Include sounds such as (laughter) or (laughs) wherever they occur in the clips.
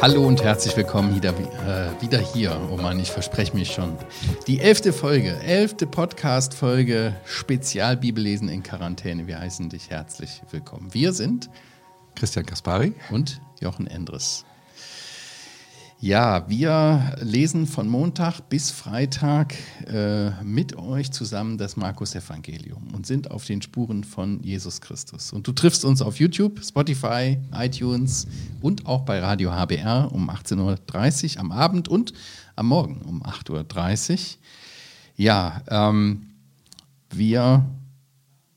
Hallo und herzlich willkommen wieder, äh, wieder hier. Oh Mann, ich verspreche mich schon. Die elfte Folge, elfte Podcast-Folge Spezialbibellesen in Quarantäne. Wir heißen dich herzlich willkommen. Wir sind Christian Kaspari und Jochen Endres. Ja, wir lesen von Montag bis Freitag äh, mit euch zusammen das Markus-Evangelium und sind auf den Spuren von Jesus Christus. Und du triffst uns auf YouTube, Spotify, iTunes und auch bei Radio HBR um 18.30 Uhr am Abend und am Morgen um 8.30 Uhr. Ja, ähm, wir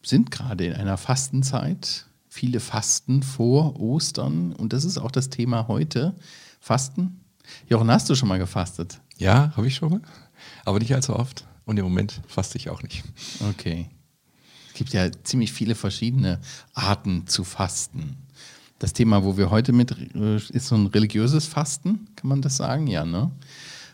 sind gerade in einer Fastenzeit. Viele fasten vor Ostern und das ist auch das Thema heute. Fasten Jochen, hast du schon mal gefastet? Ja, habe ich schon mal. Aber nicht allzu oft. Und im Moment faste ich auch nicht. Okay. Es gibt ja ziemlich viele verschiedene Arten zu fasten. Das Thema, wo wir heute mit, äh, ist so ein religiöses Fasten, kann man das sagen? Ja, ne?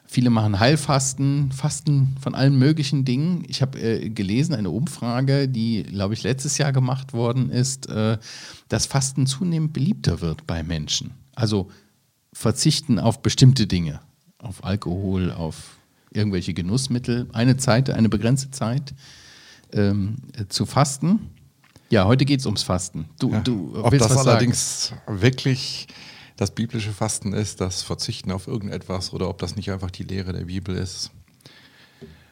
Viele machen Heilfasten, Fasten von allen möglichen Dingen. Ich habe äh, gelesen, eine Umfrage, die, glaube ich, letztes Jahr gemacht worden ist, äh, dass Fasten zunehmend beliebter wird bei Menschen. Also verzichten auf bestimmte Dinge, auf Alkohol, auf irgendwelche Genussmittel, eine Zeit, eine begrenzte Zeit ähm, zu fasten. Ja, heute geht es ums Fasten. Du, ja, du ob das allerdings sagen? wirklich das biblische Fasten ist, das Verzichten auf irgendetwas oder ob das nicht einfach die Lehre der Bibel ist.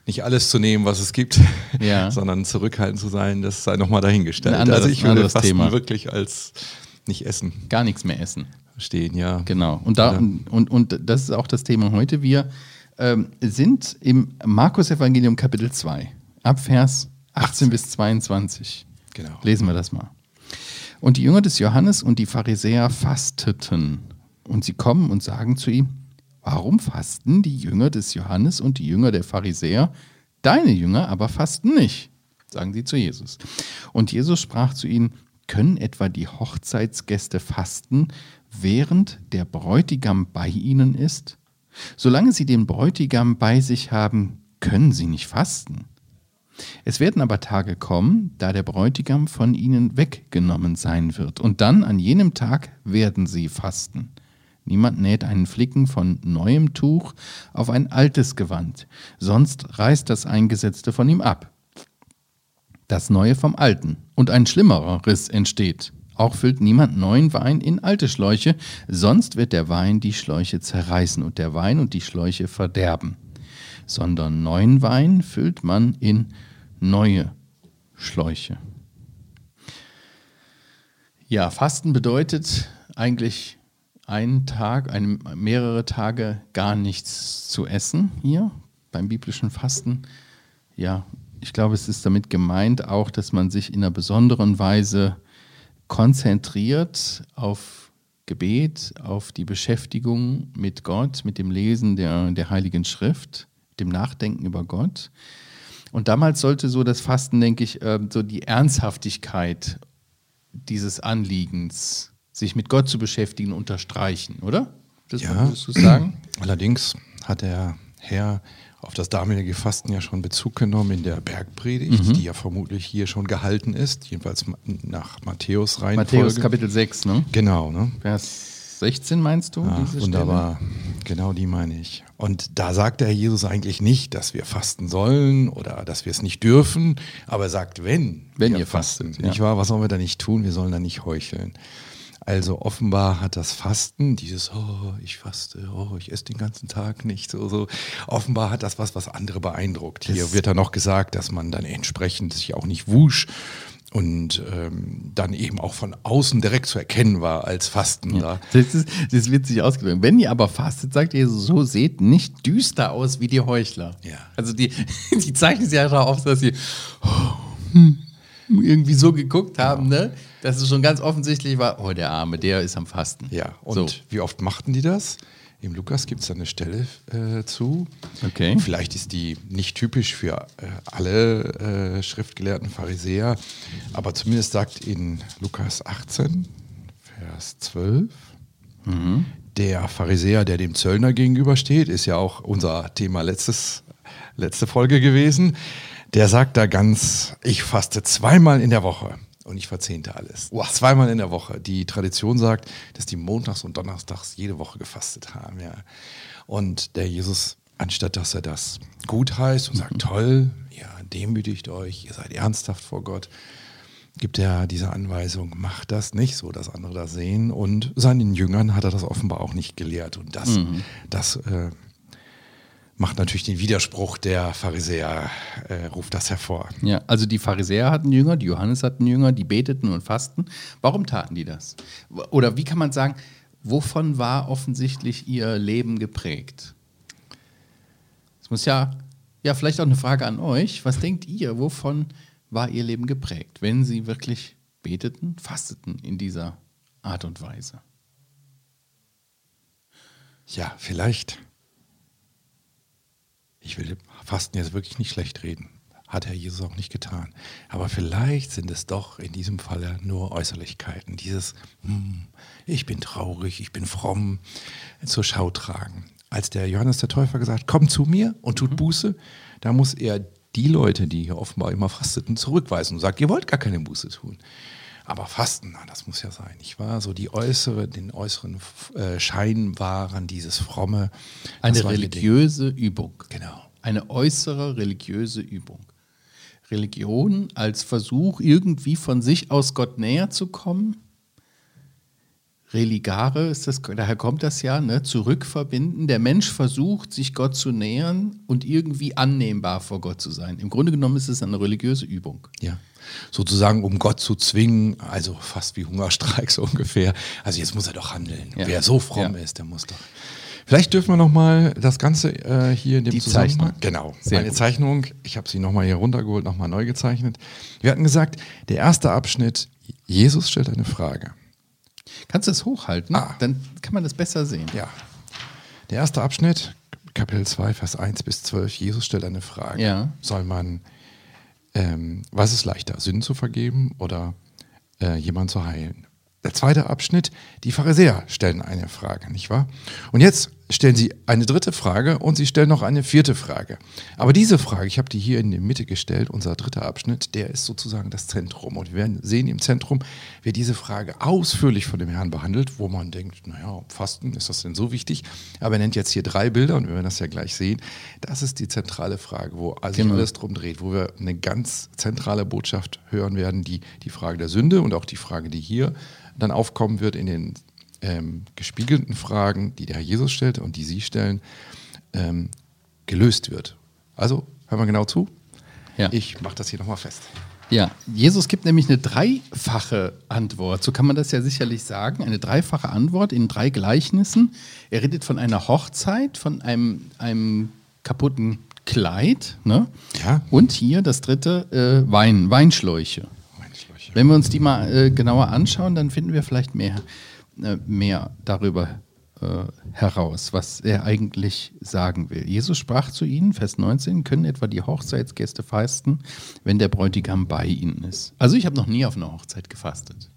Nicht alles zu nehmen, was es gibt, ja. (laughs) sondern zurückhaltend zu sein, das sei nochmal dahingestellt. Anderes, also ich würde Fasten Thema. wirklich als nicht essen. Gar nichts mehr essen stehen, ja. Genau. Und, da, ja. und, und das ist auch das Thema heute. Wir ähm, sind im Markus-Evangelium Kapitel 2, ab Vers 18, 18 bis 22. Genau. Lesen wir das mal. Und die Jünger des Johannes und die Pharisäer fasteten. Und sie kommen und sagen zu ihm, warum fasten die Jünger des Johannes und die Jünger der Pharisäer, deine Jünger aber fasten nicht? Sagen sie zu Jesus. Und Jesus sprach zu ihnen, können etwa die Hochzeitsgäste fasten, während der Bräutigam bei ihnen ist? Solange sie den Bräutigam bei sich haben, können sie nicht fasten. Es werden aber Tage kommen, da der Bräutigam von ihnen weggenommen sein wird, und dann an jenem Tag werden sie fasten. Niemand näht einen Flicken von neuem Tuch auf ein altes Gewand, sonst reißt das Eingesetzte von ihm ab. Das Neue vom Alten, und ein schlimmerer Riss entsteht. Auch füllt niemand neuen Wein in alte Schläuche, sonst wird der Wein die Schläuche zerreißen und der Wein und die Schläuche verderben. Sondern neuen Wein füllt man in neue Schläuche. Ja, Fasten bedeutet eigentlich einen Tag, eine, mehrere Tage gar nichts zu essen hier beim biblischen Fasten. Ja, ich glaube, es ist damit gemeint auch, dass man sich in einer besonderen Weise konzentriert auf Gebet, auf die Beschäftigung mit Gott, mit dem Lesen der, der Heiligen Schrift, dem Nachdenken über Gott. Und damals sollte so das Fasten, denke ich, ähm, so die Ernsthaftigkeit dieses Anliegens, sich mit Gott zu beschäftigen, unterstreichen, oder? Das ja, würdest du sagen? Allerdings hat der Herr auf das damalige Fasten ja schon Bezug genommen in der Bergpredigt, mhm. die ja vermutlich hier schon gehalten ist, jedenfalls nach Matthäus rein. Matthäus Kapitel 6, ne? Genau, ne? Vers 16 meinst du? Ach, wunderbar, Stelle? genau die meine ich. Und da sagt der Herr Jesus eigentlich nicht, dass wir fasten sollen oder dass wir es nicht dürfen, aber er sagt, wenn, wenn ihr fasten, fastet, nicht wahr? Was sollen wir da nicht tun? Wir sollen da nicht heucheln. Also offenbar hat das Fasten, dieses, oh, ich faste, oh, ich esse den ganzen Tag nicht, so, so, offenbar hat das was, was andere beeindruckt. Hier wird ja noch gesagt, dass man dann entsprechend sich auch nicht wusch und ähm, dann eben auch von außen direkt zu erkennen war als Fasten. Ja. Das, ist, das ist witzig ausgedrückt. Wenn ihr aber fastet, sagt ihr so, seht nicht düster aus wie die Heuchler. Ja. Also die, (laughs) die zeichnen sich ja darauf, dass sie oh, hm, irgendwie so geguckt haben, genau. ne? Dass es schon ganz offensichtlich war, oh, der Arme, der ist am Fasten. Ja, und so. wie oft machten die das? Im Lukas gibt es eine Stelle äh, zu. Okay. Vielleicht ist die nicht typisch für äh, alle äh, schriftgelehrten Pharisäer, aber zumindest sagt in Lukas 18, Vers 12, mhm. der Pharisäer, der dem Zöllner gegenübersteht, ist ja auch unser Thema letztes, letzte Folge gewesen, der sagt da ganz, ich faste zweimal in der Woche und ich verzehnte alles. Wow. Zweimal in der Woche. Die Tradition sagt, dass die montags und donnerstags jede Woche gefastet haben. Ja. Und der Jesus, anstatt dass er das gut heißt und sagt, (laughs) toll, ja, demütigt euch, ihr seid ernsthaft vor Gott, gibt er diese Anweisung, macht das nicht so, dass andere das sehen. Und seinen Jüngern hat er das offenbar auch nicht gelehrt. Und das, mhm. das äh, macht natürlich den Widerspruch der Pharisäer, äh, ruft das hervor. Ja, also die Pharisäer hatten Jünger, die Johannes hatten Jünger, die beteten und fasten. Warum taten die das? Oder wie kann man sagen, wovon war offensichtlich ihr Leben geprägt? Das muss ja, ja, vielleicht auch eine Frage an euch. Was denkt ihr, wovon war ihr Leben geprägt, wenn sie wirklich beteten, fasteten in dieser Art und Weise? Ja, vielleicht ich will Fasten jetzt wirklich nicht schlecht reden. Hat Herr Jesus auch nicht getan. Aber vielleicht sind es doch in diesem Falle nur Äußerlichkeiten. Dieses, hm, ich bin traurig, ich bin fromm, zur Schau tragen. Als der Johannes der Täufer gesagt, komm zu mir und tut mhm. Buße, da muss er die Leute, die hier offenbar immer fasteten, zurückweisen und sagt, ihr wollt gar keine Buße tun. Aber Fasten, na, das muss ja sein. Ich war so die äußere, den äußeren äh, Schein waren dieses fromme. Eine religiöse Übung. Genau. Eine äußere religiöse Übung. Religion als Versuch, irgendwie von sich aus Gott näher zu kommen. Religare ist das, daher kommt das ja, ne? zurückverbinden. Der Mensch versucht, sich Gott zu nähern und irgendwie annehmbar vor Gott zu sein. Im Grunde genommen ist es eine religiöse Übung. Ja sozusagen um Gott zu zwingen, also fast wie Hungerstreik (laughs) so ungefähr. Also jetzt muss er doch handeln. Ja. Wer so fromm ja. ist, der muss doch. Vielleicht dürfen wir noch mal das Ganze äh, hier in dem Die Zusammenhang. Zeichnung. Genau. Sehr Eine gut. Zeichnung. Ich habe sie noch mal hier runtergeholt, noch mal neu gezeichnet. Wir hatten gesagt, der erste Abschnitt: Jesus stellt eine Frage. Kannst du das hochhalten? Ah. Dann kann man das besser sehen. Ja. Der erste Abschnitt, Kapitel 2, Vers 1 bis 12. Jesus stellt eine Frage. Ja. Soll man ähm, was ist leichter, Sünden zu vergeben oder äh, jemanden zu heilen? Der zweite Abschnitt, die Pharisäer stellen eine Frage, nicht wahr? Und jetzt stellen sie eine dritte Frage und sie stellen noch eine vierte Frage. Aber diese Frage, ich habe die hier in die Mitte gestellt, unser dritter Abschnitt, der ist sozusagen das Zentrum. Und wir werden sehen, im Zentrum wird diese Frage ausführlich von dem Herrn behandelt, wo man denkt, naja, Fasten, ist das denn so wichtig? Aber er nennt jetzt hier drei Bilder und wir werden das ja gleich sehen. Das ist die zentrale Frage, wo also genau. alles drum dreht, wo wir eine ganz zentrale Botschaft hören werden, die, die Frage der Sünde und auch die Frage, die hier dann aufkommen wird in den ähm, gespiegelten Fragen, die der Herr Jesus stellt und die Sie stellen, ähm, gelöst wird. Also, hören wir genau zu. Ja. Ich mache das hier nochmal fest. Ja, Jesus gibt nämlich eine dreifache Antwort. So kann man das ja sicherlich sagen. Eine dreifache Antwort in drei Gleichnissen. Er redet von einer Hochzeit, von einem, einem kaputten Kleid. Ne? Ja. Und hier das dritte, äh, Wein, Weinschläuche. Weinschläuche. Wenn wir uns die mal äh, genauer anschauen, dann finden wir vielleicht mehr mehr darüber äh, heraus, was er eigentlich sagen will. Jesus sprach zu ihnen, Vers 19, können etwa die Hochzeitsgäste fasten, wenn der Bräutigam bei ihnen ist. Also ich habe noch nie auf einer Hochzeit gefastet.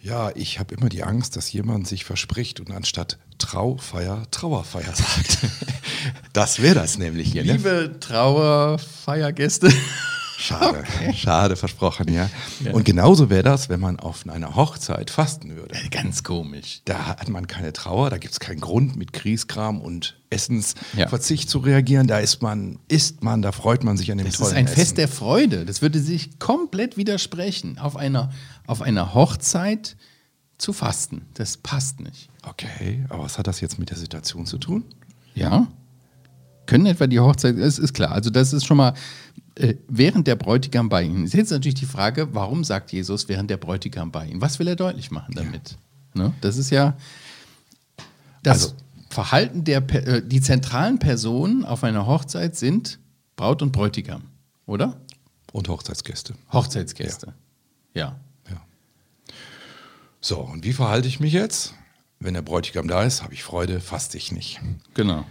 Ja, ich habe immer die Angst, dass jemand sich verspricht und anstatt Traufeier Trauerfeier sagt. (laughs) das wäre das nämlich hier. Ne? Liebe ne? Trauerfeiergäste. Schade, okay. schade, versprochen, ja. ja. Und genauso wäre das, wenn man auf einer Hochzeit fasten würde. Ganz komisch. Da hat man keine Trauer, da gibt es keinen Grund, mit Kriegskram und Essensverzicht ja. zu reagieren. Da ist man, isst man, da freut man sich an dem das tollen Das ist ein Essen. Fest der Freude. Das würde sich komplett widersprechen, auf einer, auf einer Hochzeit zu fasten. Das passt nicht. Okay, aber was hat das jetzt mit der Situation zu tun? Ja. Können etwa die Hochzeit, es ist klar, also das ist schon mal äh, während der Bräutigam bei ihnen. Ist jetzt natürlich die Frage, warum sagt Jesus während der Bräutigam bei ihnen? Was will er deutlich machen damit? Ja. Ne? Das ist ja das also, Verhalten der, äh, die zentralen Personen auf einer Hochzeit sind Braut und Bräutigam, oder? Und Hochzeitsgäste. Hochzeitsgäste, ja. ja. ja. So, und wie verhalte ich mich jetzt? Wenn der Bräutigam da ist, habe ich Freude, faste ich nicht. Genau.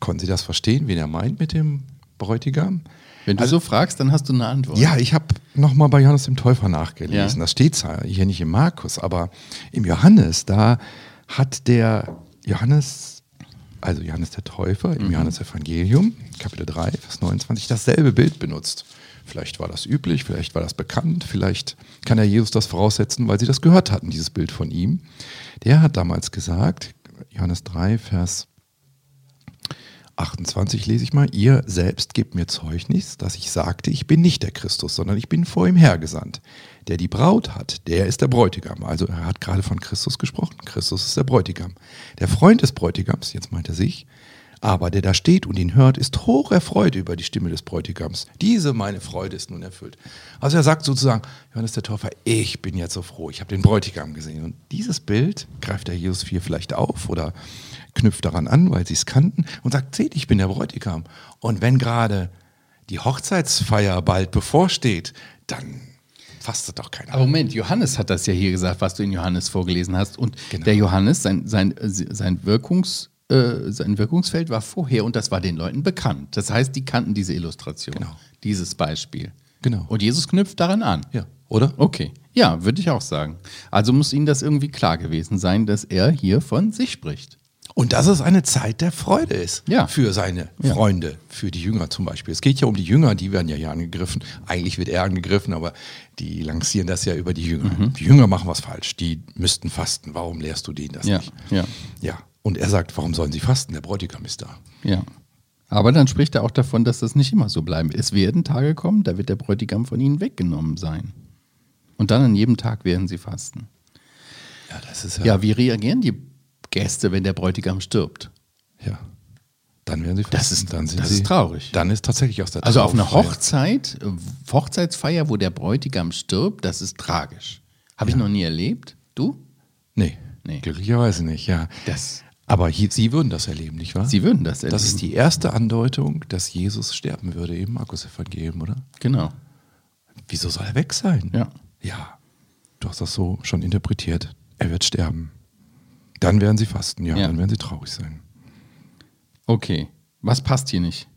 Konnten Sie das verstehen, wen er meint mit dem Bräutigam? Wenn du also, so fragst, dann hast du eine Antwort. Ja, ich habe nochmal bei Johannes dem Täufer nachgelesen. Ja. Das steht zwar hier nicht im Markus, aber im Johannes, da hat der Johannes, also Johannes der Täufer, im mhm. Johannes Evangelium, Kapitel 3, Vers 29, dasselbe Bild benutzt Vielleicht war das üblich, vielleicht war das bekannt, vielleicht kann er Jesus das voraussetzen, weil sie das gehört hatten, dieses Bild von ihm. Der hat damals gesagt, Johannes 3, Vers 28 lese ich mal, ihr selbst gebt mir Zeugnis, dass ich sagte, ich bin nicht der Christus, sondern ich bin vor ihm hergesandt. Der die Braut hat, der ist der Bräutigam. Also er hat gerade von Christus gesprochen. Christus ist der Bräutigam. Der Freund des Bräutigams, jetzt meint er sich, aber der da steht und ihn hört, ist hoch erfreut über die Stimme des Bräutigams. Diese meine Freude ist nun erfüllt. Also er sagt sozusagen, Johannes der Täufer, ich bin jetzt so froh, ich habe den Bräutigam gesehen. Und dieses Bild greift der Jesus 4 vielleicht auf oder knüpft daran an, weil sie es kannten und sagt, seht, ich bin der Bräutigam. Und wenn gerade die Hochzeitsfeier bald bevorsteht, dann fastet doch keiner. Aber Moment, Johannes hat das ja hier gesagt, was du in Johannes vorgelesen hast. Und genau. der Johannes, sein, sein, sein, Wirkungs, äh, sein Wirkungsfeld war vorher und das war den Leuten bekannt. Das heißt, die kannten diese Illustration, genau. dieses Beispiel. Genau. Und Jesus knüpft daran an. Ja. Oder? Okay. Ja, würde ich auch sagen. Also muss Ihnen das irgendwie klar gewesen sein, dass er hier von sich spricht. Und dass es eine Zeit der Freude ist ja. für seine Freunde, ja. für die Jünger zum Beispiel. Es geht ja um die Jünger, die werden ja hier angegriffen. Eigentlich wird er angegriffen, aber die lancieren das ja über die Jünger. Mhm. Die Jünger machen was falsch, die müssten fasten. Warum lehrst du denen das ja. nicht? Ja. ja. Und er sagt, warum sollen sie fasten? Der Bräutigam ist da. Ja. Aber dann spricht er auch davon, dass das nicht immer so bleiben. Es werden Tage kommen, da wird der Bräutigam von ihnen weggenommen sein. Und dann an jedem Tag werden sie fasten. Ja, das ist ja. Ja, wie reagieren die Gäste, wenn der Bräutigam stirbt. Ja. Dann werden sie fasten. Das ist, dann das ist traurig. Dann ist tatsächlich aus der Also auf einer Hochzeit, Hochzeitsfeier, wo der Bräutigam stirbt, das ist tragisch. Habe ja. ich noch nie erlebt. Du? Nee. nee. Glücklicherweise nicht, ja. Das. Aber hier, Sie würden das erleben, nicht wahr? Sie würden das erleben. Das ist die erste Andeutung, dass Jesus sterben würde im Markus-Evangelium, oder? Genau. Wieso soll er weg sein? Ja. Ja. Du hast das so schon interpretiert. Er wird sterben. Dann werden sie fasten, ja, ja, dann werden sie traurig sein. Okay, was passt hier nicht?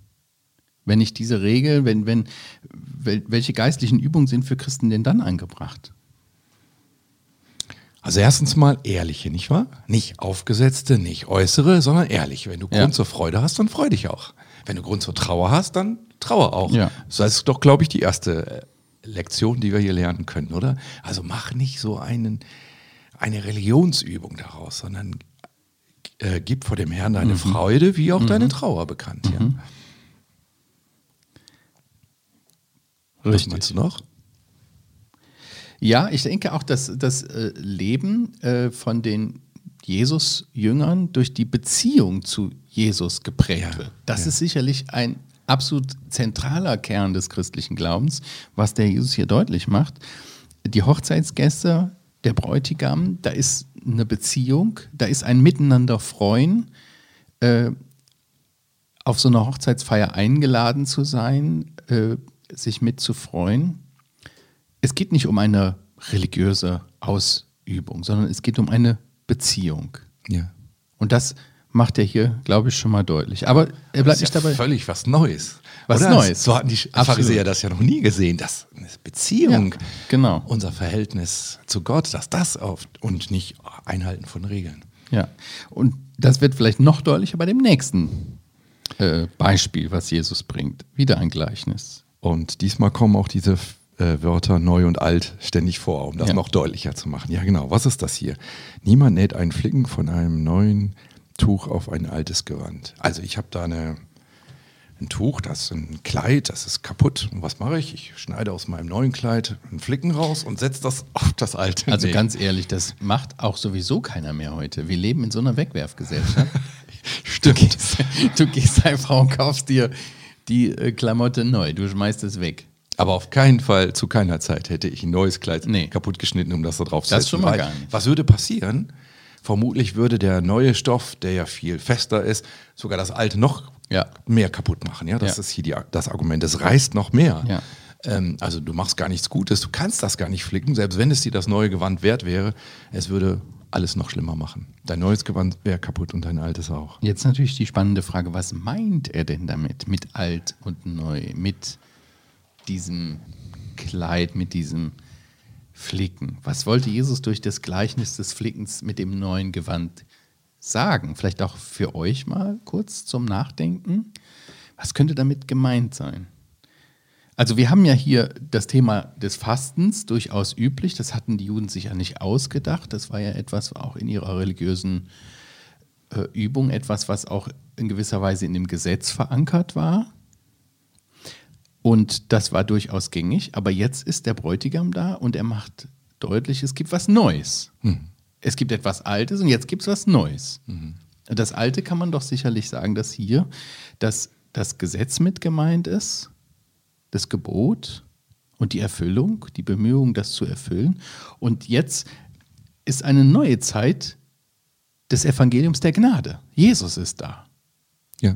Wenn nicht diese Regel, wenn, wenn, welche geistlichen Übungen sind für Christen denn dann angebracht? Also erstens mal ehrliche, nicht wahr? Nicht aufgesetzte, nicht äußere, sondern ehrlich. Wenn du Grund ja. zur Freude hast, dann freu dich auch. Wenn du Grund zur Trauer hast, dann trauer auch. Ja. Das ist doch, glaube ich, die erste äh, Lektion, die wir hier lernen können, oder? Also mach nicht so einen eine Religionsübung daraus, sondern äh, gib vor dem Herrn deine mhm. Freude wie auch mhm. deine Trauer bekannt. Ja. Mhm. Richtig. Was noch? Ja, ich denke auch, dass das äh, Leben äh, von den Jesus-Jüngern durch die Beziehung zu Jesus geprägt ja, wird. Das ja. ist sicherlich ein absolut zentraler Kern des christlichen Glaubens, was der Jesus hier deutlich macht. Die Hochzeitsgäste der Bräutigam, da ist eine Beziehung, da ist ein Miteinander freuen, äh, auf so einer Hochzeitsfeier eingeladen zu sein, äh, sich mitzufreuen. Es geht nicht um eine religiöse Ausübung, sondern es geht um eine Beziehung. Ja. Und das macht er hier, glaube ich, schon mal deutlich. Aber er bleibt nicht ja dabei. Völlig was Neues. Was Oder? Neues. So hatten die Pharisäer das ja noch nie gesehen, dass eine Beziehung, ja, genau. unser Verhältnis zu Gott, dass das auf und nicht Einhalten von Regeln. Ja, und das wird vielleicht noch deutlicher bei dem nächsten äh, Beispiel, was Jesus bringt. Wieder ein Gleichnis. Und diesmal kommen auch diese äh, Wörter neu und alt ständig vor, um das ja. noch deutlicher zu machen. Ja, genau. Was ist das hier? Niemand näht einen Flicken von einem neuen Tuch auf ein altes Gewand. Also ich habe da eine, ein Tuch, das ist ein Kleid, das ist kaputt. Und was mache ich? Ich schneide aus meinem neuen Kleid einen Flicken raus und setze das auf das alte. Also nee. ganz ehrlich, das macht auch sowieso keiner mehr heute. Wir leben in so einer Wegwerfgesellschaft. (laughs) Stimmt. Du gehst, du gehst einfach und kaufst dir die äh, Klamotte neu. Du schmeißt es weg. Aber auf keinen Fall, zu keiner Zeit hätte ich ein neues Kleid nee. kaputt geschnitten, um das da drauf zu setzen. Das schon mal gar nicht. Was würde passieren? Vermutlich würde der neue Stoff, der ja viel fester ist, sogar das alte noch ja. mehr kaputt machen. Ja, das ja. ist hier die, das Argument. Es reißt noch mehr. Ja. Ähm, also du machst gar nichts Gutes, du kannst das gar nicht flicken, selbst wenn es dir das neue Gewand wert wäre. Es würde alles noch schlimmer machen. Dein neues Gewand wäre kaputt und dein altes auch. Jetzt natürlich die spannende Frage, was meint er denn damit? Mit alt und neu, mit diesem Kleid, mit diesem Flicken. Was wollte Jesus durch das Gleichnis des Flickens mit dem neuen Gewand sagen? Vielleicht auch für euch mal kurz zum Nachdenken. Was könnte damit gemeint sein? Also wir haben ja hier das Thema des Fastens durchaus üblich. Das hatten die Juden sich ja nicht ausgedacht. Das war ja etwas auch in ihrer religiösen äh, Übung, etwas, was auch in gewisser Weise in dem Gesetz verankert war. Und das war durchaus gängig. Aber jetzt ist der Bräutigam da und er macht deutlich, es gibt was Neues. Hm. Es gibt etwas Altes und jetzt gibt es was Neues. Mhm. Das Alte kann man doch sicherlich sagen, dass hier das, das Gesetz mit gemeint ist, das Gebot und die Erfüllung, die Bemühung, das zu erfüllen. Und jetzt ist eine neue Zeit des Evangeliums der Gnade. Jesus ist da. Ja.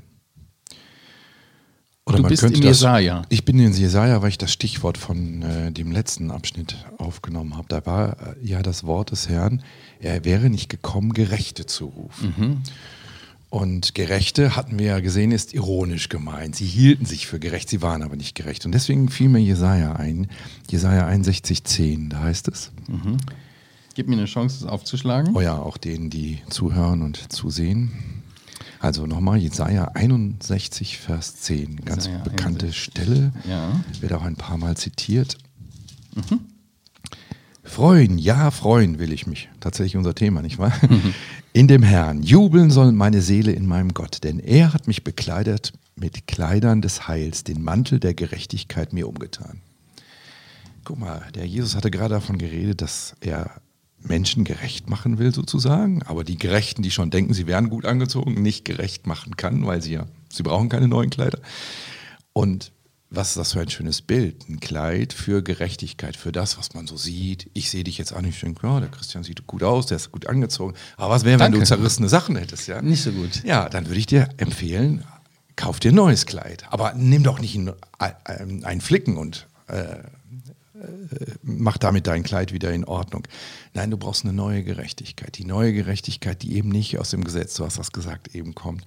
Oder du bist in Jesaja. Das, ich bin in Jesaja, weil ich das Stichwort von äh, dem letzten Abschnitt aufgenommen habe. Da war äh, ja das Wort des Herrn, er wäre nicht gekommen, Gerechte zu rufen. Mhm. Und Gerechte, hatten wir ja gesehen, ist ironisch gemeint. Sie hielten sich für gerecht, sie waren aber nicht gerecht. Und deswegen fiel mir Jesaja ein. Jesaja 61,10, da heißt es. Mhm. Gib mir eine Chance, es aufzuschlagen. Oh ja, auch denen, die zuhören und zusehen. Also nochmal, Jesaja 61, Vers 10. Ganz Jesaja bekannte 61. Stelle. Ja. Wird auch ein paar Mal zitiert. Mhm. Freuen, ja, freuen will ich mich. Tatsächlich unser Thema, nicht wahr? Mhm. In dem Herrn. Jubeln soll meine Seele in meinem Gott, denn er hat mich bekleidet mit Kleidern des Heils, den Mantel der Gerechtigkeit mir umgetan. Guck mal, der Jesus hatte gerade davon geredet, dass er Menschen gerecht machen will, sozusagen, aber die Gerechten, die schon denken, sie wären gut angezogen, nicht gerecht machen kann, weil sie ja, sie brauchen keine neuen Kleider. Und was ist das für ein schönes Bild? Ein Kleid für Gerechtigkeit, für das, was man so sieht. Ich sehe dich jetzt an, ich denke, ja, der Christian sieht gut aus, der ist gut angezogen. Aber was wäre, wenn du zerrissene Sachen hättest? Ja? Nicht so gut. Ja, dann würde ich dir empfehlen, kauf dir ein neues Kleid. Aber nimm doch nicht einen, einen Flicken und äh, mach damit dein Kleid wieder in Ordnung. Nein, du brauchst eine neue Gerechtigkeit. Die neue Gerechtigkeit, die eben nicht aus dem Gesetz, du hast das gesagt, eben kommt,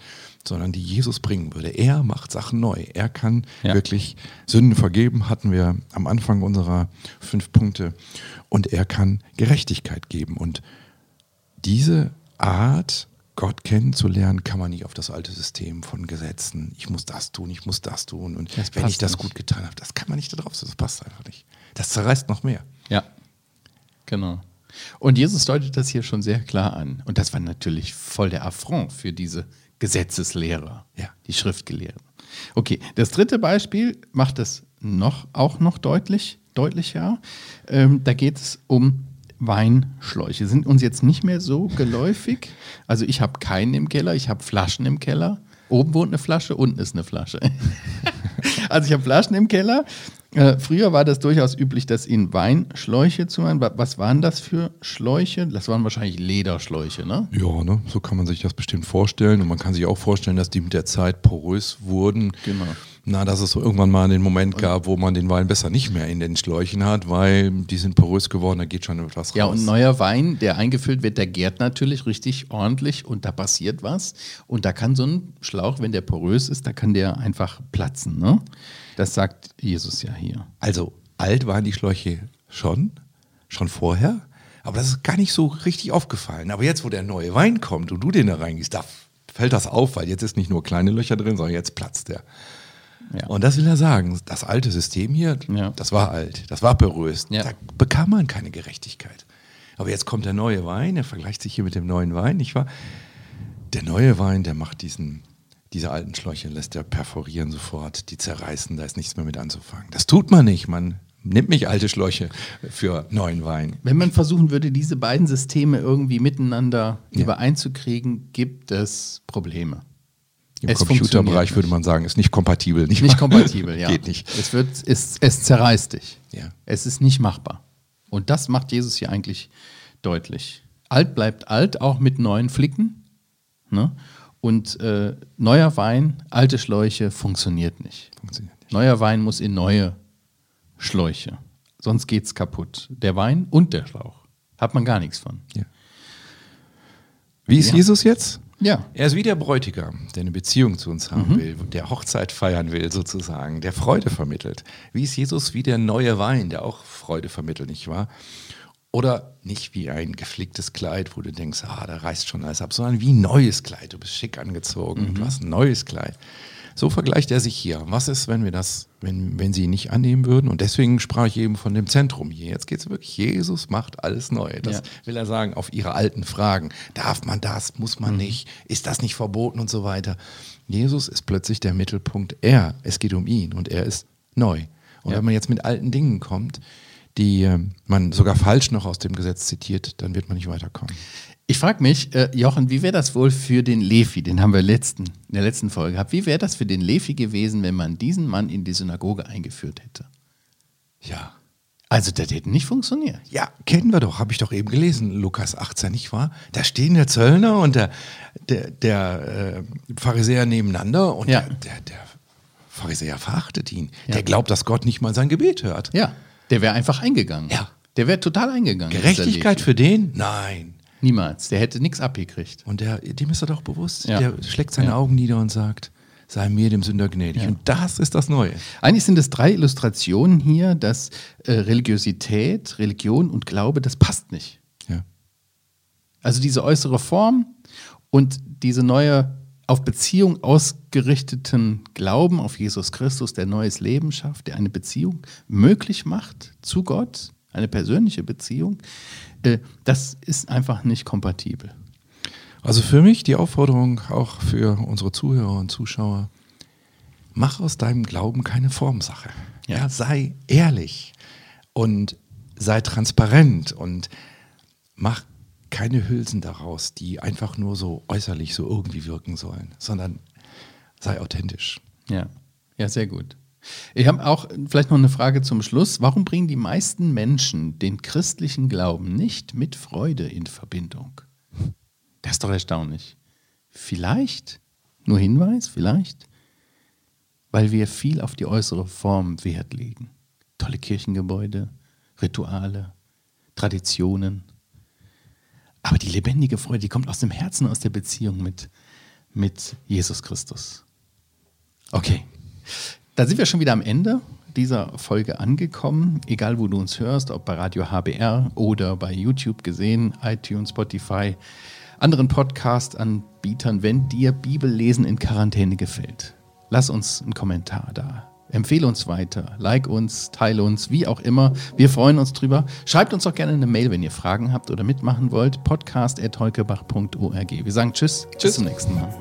sondern die Jesus bringen würde. Er macht Sachen neu. Er kann ja. wirklich Sünden vergeben, hatten wir am Anfang unserer fünf Punkte. Und er kann Gerechtigkeit geben. Und diese Art, Gott kennenzulernen, kann man nicht auf das alte System von Gesetzen. Ich muss das tun, ich muss das tun. Und das wenn ich das nicht. gut getan habe, das kann man nicht darauf. Das passt einfach nicht. Das zerreißt noch mehr. Ja, genau. Und Jesus deutet das hier schon sehr klar an. Und das war natürlich voll der Affront für diese Gesetzeslehrer, ja. die Schriftgelehrten. Okay, das dritte Beispiel macht es noch, auch noch deutlich, deutlicher. Ähm, da geht es um Weinschläuche. Sind uns jetzt nicht mehr so geläufig. Also ich habe keinen im Keller, ich habe Flaschen im Keller. Oben wohnt eine Flasche, unten ist eine Flasche. (laughs) also ich habe Flaschen im Keller äh, früher war das durchaus üblich, dass in Weinschläuche zu machen. Was waren das für Schläuche? Das waren wahrscheinlich Lederschläuche, ne? Ja, ne? so kann man sich das bestimmt vorstellen. Und man kann sich auch vorstellen, dass die mit der Zeit porös wurden. Genau. Na, dass es so irgendwann mal den Moment gab, wo man den Wein besser nicht mehr in den Schläuchen hat, weil die sind porös geworden, da geht schon etwas raus. Ja, und neuer Wein, der eingefüllt wird, der gärt natürlich richtig ordentlich und da passiert was. Und da kann so ein Schlauch, wenn der porös ist, da kann der einfach platzen, ne? Das sagt Jesus ja hier. Also alt waren die Schläuche schon, schon vorher, aber das ist gar nicht so richtig aufgefallen. Aber jetzt, wo der neue Wein kommt und du den da reingehst, da fällt das auf, weil jetzt ist nicht nur kleine Löcher drin, sondern jetzt platzt der. Ja. Und das will er sagen. Das alte System hier, ja. das war alt, das war berührt. Ja. Da bekam man keine Gerechtigkeit. Aber jetzt kommt der neue Wein, er vergleicht sich hier mit dem neuen Wein, nicht wahr? Der neue Wein, der macht diesen diese alten Schläuche lässt er perforieren sofort, die zerreißen, da ist nichts mehr mit anzufangen. Das tut man nicht, man nimmt nicht alte Schläuche für neuen Wein. Wenn man versuchen würde, diese beiden Systeme irgendwie miteinander ja. übereinzukriegen, gibt es Probleme. Im es Computerbereich würde man sagen, ist nicht kompatibel. Nicht, nicht kompatibel, (laughs) ja. Geht nicht. Es, wird, es, es zerreißt dich. Ja. Es ist nicht machbar. Und das macht Jesus hier eigentlich deutlich. Alt bleibt alt, auch mit neuen Flicken. Ne? Und äh, neuer Wein, alte Schläuche, funktioniert nicht. funktioniert nicht. Neuer Wein muss in neue Schläuche. Sonst geht es kaputt. Der Wein und der Schlauch. Hat man gar nichts von. Ja. Wie ist ja. Jesus jetzt? Ja. Er ist wie der Bräutigam, der eine Beziehung zu uns haben mhm. will, der Hochzeit feiern will, sozusagen, der Freude vermittelt. Wie ist Jesus wie der neue Wein, der auch Freude vermittelt, nicht wahr? Oder nicht wie ein geflicktes Kleid, wo du denkst, ah, da reißt schon alles ab, sondern wie ein neues Kleid. Du bist schick angezogen, mhm. du hast ein neues Kleid. So vergleicht er sich hier. Was ist, wenn wir das, wenn, wenn sie ihn nicht annehmen würden? Und deswegen sprach ich eben von dem Zentrum hier. Jetzt geht es wirklich, Jesus macht alles neu. Das ja. will er sagen auf ihre alten Fragen. Darf man das? Muss man mhm. nicht? Ist das nicht verboten und so weiter? Jesus ist plötzlich der Mittelpunkt. Er, es geht um ihn und er ist neu. Und ja. wenn man jetzt mit alten Dingen kommt, die äh, man sogar falsch noch aus dem Gesetz zitiert, dann wird man nicht weiterkommen. Ich frage mich, äh, Jochen, wie wäre das wohl für den Levi? Den haben wir letzten, in der letzten Folge gehabt. Wie wäre das für den Levi gewesen, wenn man diesen Mann in die Synagoge eingeführt hätte? Ja. Also, das hätte nicht funktioniert. Ja, kennen wir doch, habe ich doch eben gelesen, Lukas 18, nicht wahr? Da stehen der Zöllner und der, der, der äh, Pharisäer nebeneinander und ja. der, der, der, Pharisäer verachtet ihn. Ja. Der glaubt, dass Gott nicht mal sein Gebet hört. Ja, der wäre einfach eingegangen. Ja. Der wäre total eingegangen. Gerechtigkeit für den? Nein. Niemals. Der hätte nichts abgekriegt. Und der, dem ist er doch bewusst. Ja. Der schlägt seine ja. Augen nieder und sagt, sei mir dem Sünder gnädig. Ja. Und das ist das Neue. Eigentlich sind es drei Illustrationen hier, dass äh, Religiosität, Religion und Glaube, das passt nicht. Ja. Also diese äußere Form und diese neue auf Beziehung ausgerichteten Glauben auf Jesus Christus, der neues Leben schafft, der eine Beziehung möglich macht zu Gott, eine persönliche Beziehung, das ist einfach nicht kompatibel. Also für mich die Aufforderung auch für unsere Zuhörer und Zuschauer, mach aus deinem Glauben keine Formsache. Ja, ja sei ehrlich und sei transparent und mach keine Hülsen daraus, die einfach nur so äußerlich so irgendwie wirken sollen, sondern sei authentisch. Ja, ja, sehr gut. Ich habe auch vielleicht noch eine Frage zum Schluss. Warum bringen die meisten Menschen den christlichen Glauben nicht mit Freude in Verbindung? Das ist doch erstaunlich. Vielleicht, nur Hinweis, vielleicht, weil wir viel auf die äußere Form Wert legen. Tolle Kirchengebäude, Rituale, Traditionen. Aber die lebendige Freude, die kommt aus dem Herzen, aus der Beziehung mit, mit Jesus Christus. Okay. Da sind wir schon wieder am Ende dieser Folge angekommen. Egal, wo du uns hörst, ob bei Radio HBR oder bei YouTube gesehen, iTunes, Spotify, anderen Podcast-Anbietern, wenn dir Bibellesen in Quarantäne gefällt, lass uns einen Kommentar da. Empfehle uns weiter, like uns, teile uns, wie auch immer. Wir freuen uns drüber. Schreibt uns auch gerne eine Mail, wenn ihr Fragen habt oder mitmachen wollt. podcast.heukebach.org. Wir sagen Tschüss, tschüss, bis zum nächsten Mal.